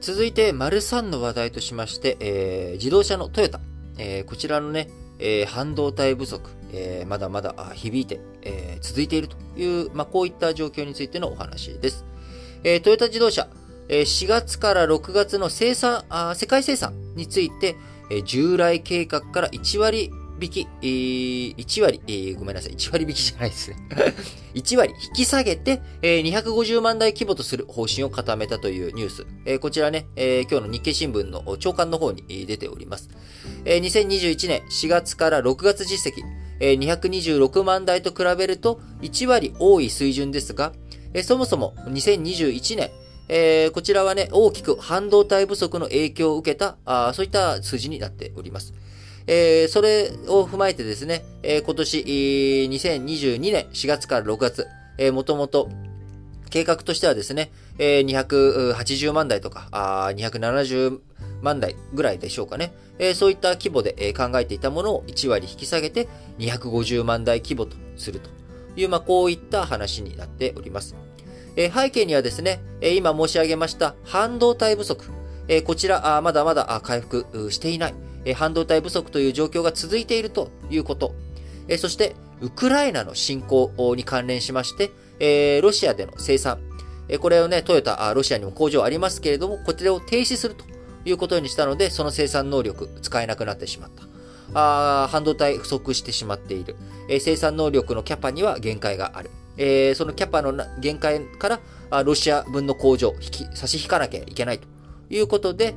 続いて、丸3の話題としまして、えー、自動車のトヨタ。えー、こちらのね、えー、半導体不足、えー、まだまだ響いて、えー、続いているという、まあ、こういった状況についてのお話です。えー、トヨタ自動車、えー、4月から6月の生産、あ世界生産について、えー、従来計画から1割引き、えー、1割、えー、ごめんなさい、1割引きじゃないですね。1割引き下げて、えー、250万台規模とする方針を固めたというニュース。えー、こちらね、えー、今日の日経新聞の長官の方に出ております。えー、2021年4月から6月実績、えー、226万台と比べると1割多い水準ですが、えー、そもそも2021年、えー、こちらはね、大きく半導体不足の影響を受けた、あそういった数字になっております。えー、それを踏まえてですね、えー、今年、2022年4月から6月、えー、もともと、計画としてはですね、えー、280万台とか、あ270万台ぐらいでしょうかね。えー、そういった規模で、えー、考えていたものを1割引き下げて250万台規模とするという、まあ、こういった話になっております。えー、背景にはですね、え今申し上げました半導体不足、えこちらあまだまだ回復していない、え半導体不足という状況が続いているということ、えそしてウクライナの侵攻に関連しまして、えロシアでの生産、えこれをね、トヨタ、ロシアにも工場ありますけれども、こちらを停止するということにしたので、その生産能力使えなくなってしまった。あ半導体不足してしまっている、えー、生産能力のキャパには限界がある。えー、そのキャパの限界からあロシア分の工場引き差し引かなきゃいけないと。いうことで、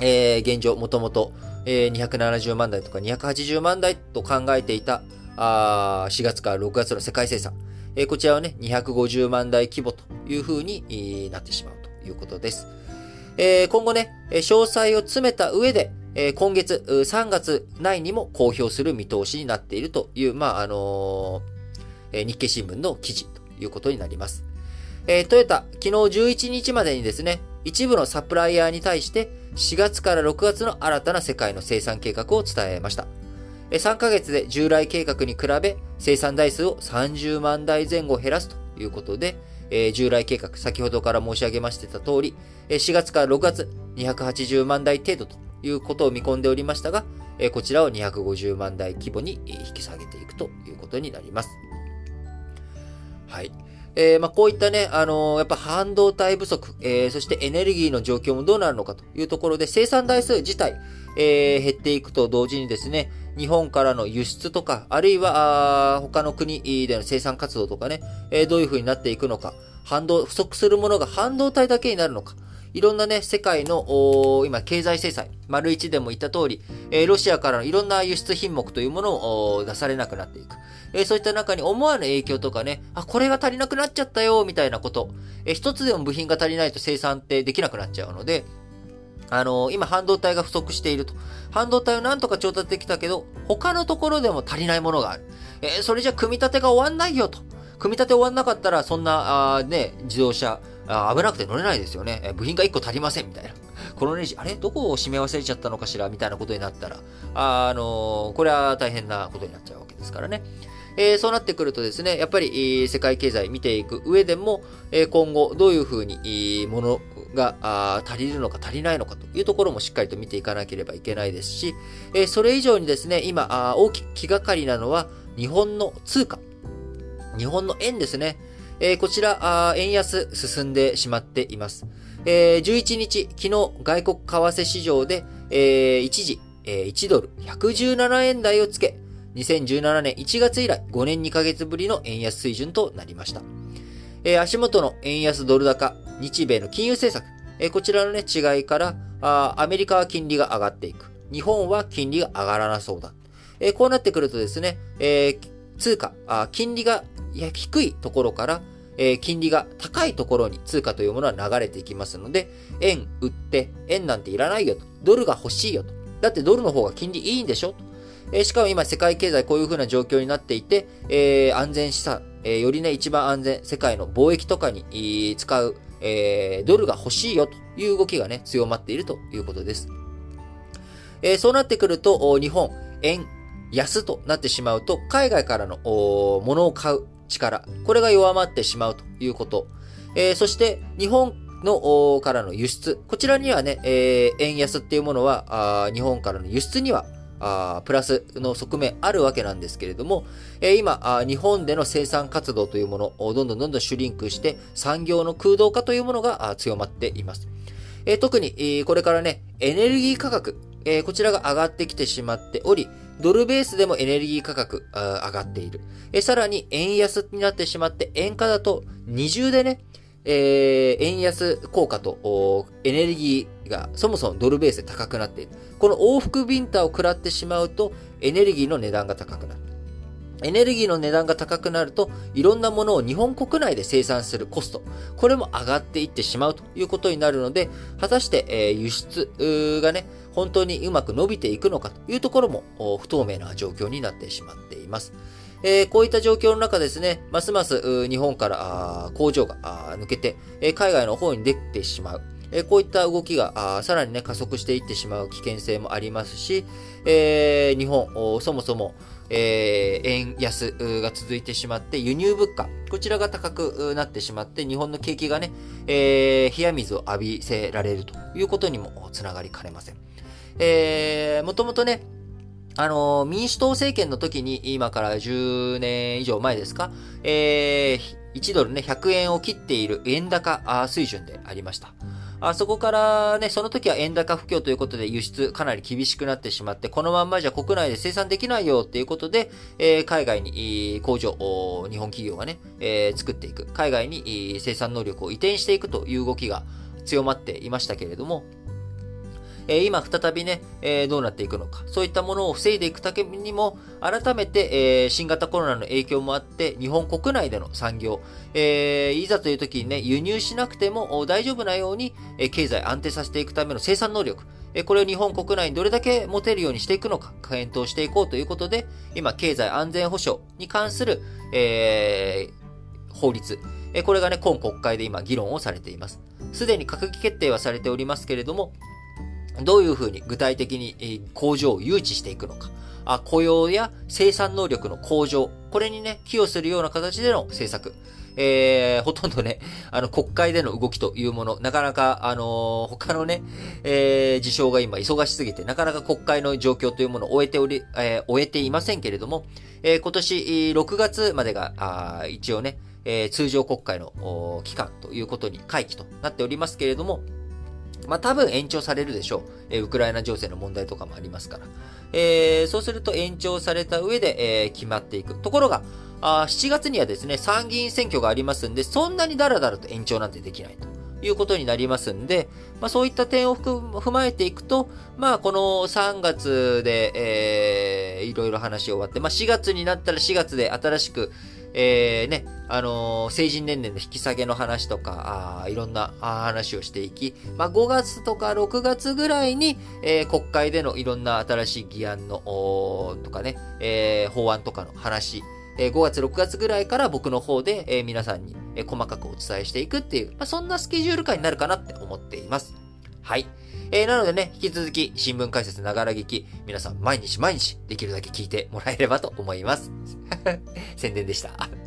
えー、現状、もともと、えー、270万台とか280万台と考えていたあ4月から6月の世界生産、えー、こちらはね、250万台規模というふうになってしまうということです。えー、今後ね、詳細を詰めた上で、えー、今月3月内にも公表する見通しになっているという、まあ、あのー、日経新聞の記事ということになります。えー、トヨタ、昨日11日までにですね、一部のサプライヤーに対して4月から6月の新たな世界の生産計画を伝えました。3ヶ月で従来計画に比べ生産台数を30万台前後減らすということで、従来計画、先ほどから申し上げましてた通り、4月から6月280万台程度ということを見込んでおりましたが、こちらを250万台規模に引き下げていくということになります。はい。えー、まあ、こういったね、あのー、やっぱ半導体不足、えー、そしてエネルギーの状況もどうなるのかというところで、生産台数自体、え減っていくと同時にですね、日本からの輸出とか、あるいは、他の国での生産活動とかね、えどういう風になっていくのか、反動、不足するものが半導体だけになるのか、いろんなね、世界の、今、経済制裁、丸一でも言った通り、えー、ロシアからのいろんな輸出品目というものを出されなくなっていく。えー、そういった中に思わぬ影響とかね、あ、これが足りなくなっちゃったよ、みたいなこと。えー、一つでも部品が足りないと生産ってできなくなっちゃうので、あの、今半導体が不足していると。半導体をなんとか調達できたけど、他のところでも足りないものがある。え、それじゃ組み立てが終わんないよと。組み立て終わんなかったら、そんな、あね、自動車、あ危なくて乗れないですよね。部品が1個足りません、みたいな。このネジ、あれ？どこを締め忘れちゃったのかしら？みたいなことになったら、あ、あのー、これは大変なことになっちゃうわけですからね。えー、そうなってくるとですね、やっぱり、世界経済見ていく上でも、え、今後どういうふうに、ものが足りるのか足りないのかというところもしっかりと見ていかなければいけないですし、え、それ以上にですね、今大きく気がかりなのは日本の通貨。日本の円ですね。えー、こちら、円安進んでしまっています。えー、11日、昨日外国為替市場で、えー、一時、えー、1ドル117円台をつけ、2017年1月以来5年2ヶ月ぶりの円安水準となりました。えー、足元の円安ドル高、日米の金融政策、えー、こちらのね、違いからあ、アメリカは金利が上がっていく。日本は金利が上がらなそうだ。えー、こうなってくるとですね、えー、通貨、あ金利が低いところから、えー、金利が高いところに通貨というものは流れていきますので、円売って、円なんていらないよと。ドルが欲しいよと。だってドルの方が金利いいんでしょと。えー、しかも今世界経済こういう風な状況になっていて、えー、安全資産、えー、よりね、一番安全、世界の貿易とかに使う、えー、ドルが欲しいよという動きがね、強まっているということです。えー、そうなってくると、日本、円、安となってしまうと、海外からの物を買う力、これが弱まってしまうということ。えー、そして、日本の、からの輸出。こちらにはね、えー、円安っていうものは、日本からの輸出には、あプラスの側面あるわけなんですけれども、えー、今あ、日本での生産活動というものをどんどんどんどんシュリンクして、産業の空洞化というものが強まっています。えー、特に、えー、これからね、エネルギー価格、えー、こちらが上がってきてしまっており、ドルベースでもエネルギー価格上がっている。えさらに円安になってしまって円価だと二重でね、えー、円安効果とエネルギーがそもそもドルベースで高くなっている。この往復ビンタを食らってしまうとエネルギーの値段が高くなる。エネルギーの値段が高くなると、いろんなものを日本国内で生産するコスト、これも上がっていってしまうということになるので、果たして、え、輸出がね、本当にうまく伸びていくのかというところも不透明な状況になってしまっています。えー、こういった状況の中ですね、ますます日本から工場が抜けて、海外の方に出てしまう。こういった動きがさらにね、加速していってしまう危険性もありますし、えー、日本、そもそも、えー、円安が続いてしまって、輸入物価、こちらが高くなってしまって、日本の景気がね、えー、冷や水を浴びせられるということにもつながりかねません。えー、もともとね、あの、民主党政権の時に、今から10年以上前ですか、えー、1ドルね、100円を切っている円高水準でありました。あそこからね、その時は円高不況ということで輸出かなり厳しくなってしまって、このまんまじゃ国内で生産できないよっていうことで、えー、海外に工場、日本企業がね、えー、作っていく、海外に生産能力を移転していくという動きが強まっていましたけれども、えー、今再びね、えー、どうなっていくのか、そういったものを防いでいくためにも、改めて、えー、新型コロナの影響もあって、日本国内での産業、えいざという時にね、輸入しなくても大丈夫なように、え経済安定させていくための生産能力、えこれを日本国内にどれだけ持てるようにしていくのか、検討していこうということで、今、経済安全保障に関する、え法律、これがね、今国会で今議論をされています。すでに閣議決定はされておりますけれども、どういうふうに具体的に工場を誘致していくのか。雇用や生産能力の向上。これにね、寄与するような形での政策。えー、ほとんどね、あの、国会での動きというもの、なかなか、あのー、他のね、えー、事象が今忙しすぎて、なかなか国会の状況というものを終えており、えー、終えていませんけれども、えー、今年6月までが、あ一応ね、えー、通常国会の期間ということに回帰となっておりますけれども、まあ多分延長されるでしょう。え、ウクライナ情勢の問題とかもありますから。えー、そうすると延長された上で、えー、決まっていく。ところが、あ7月にはですね、参議院選挙がありますんで、そんなにダラダラと延長なんてできないと。いうことになりますんで、まあそういった点を踏まえていくと、まあこの3月で、えー、いろいろ話終わって、まあ4月になったら4月で新しく、えー、ね、あのー、成人年齢の引き下げの話とか、あいろんな話をしていき、まあ、5月とか6月ぐらいに、えー、国会でのいろんな新しい議案の、とかね、えー、法案とかの話、えー、5月、6月ぐらいから僕の方で、えー、皆さんに、えー、細かくお伝えしていくっていう、まあ、そんなスケジュール感になるかなって思っています。はい。えー、なのでね、引き続き新聞解説ながら劇、皆さん毎日毎日できるだけ聞いてもらえればと思います。宣伝でした。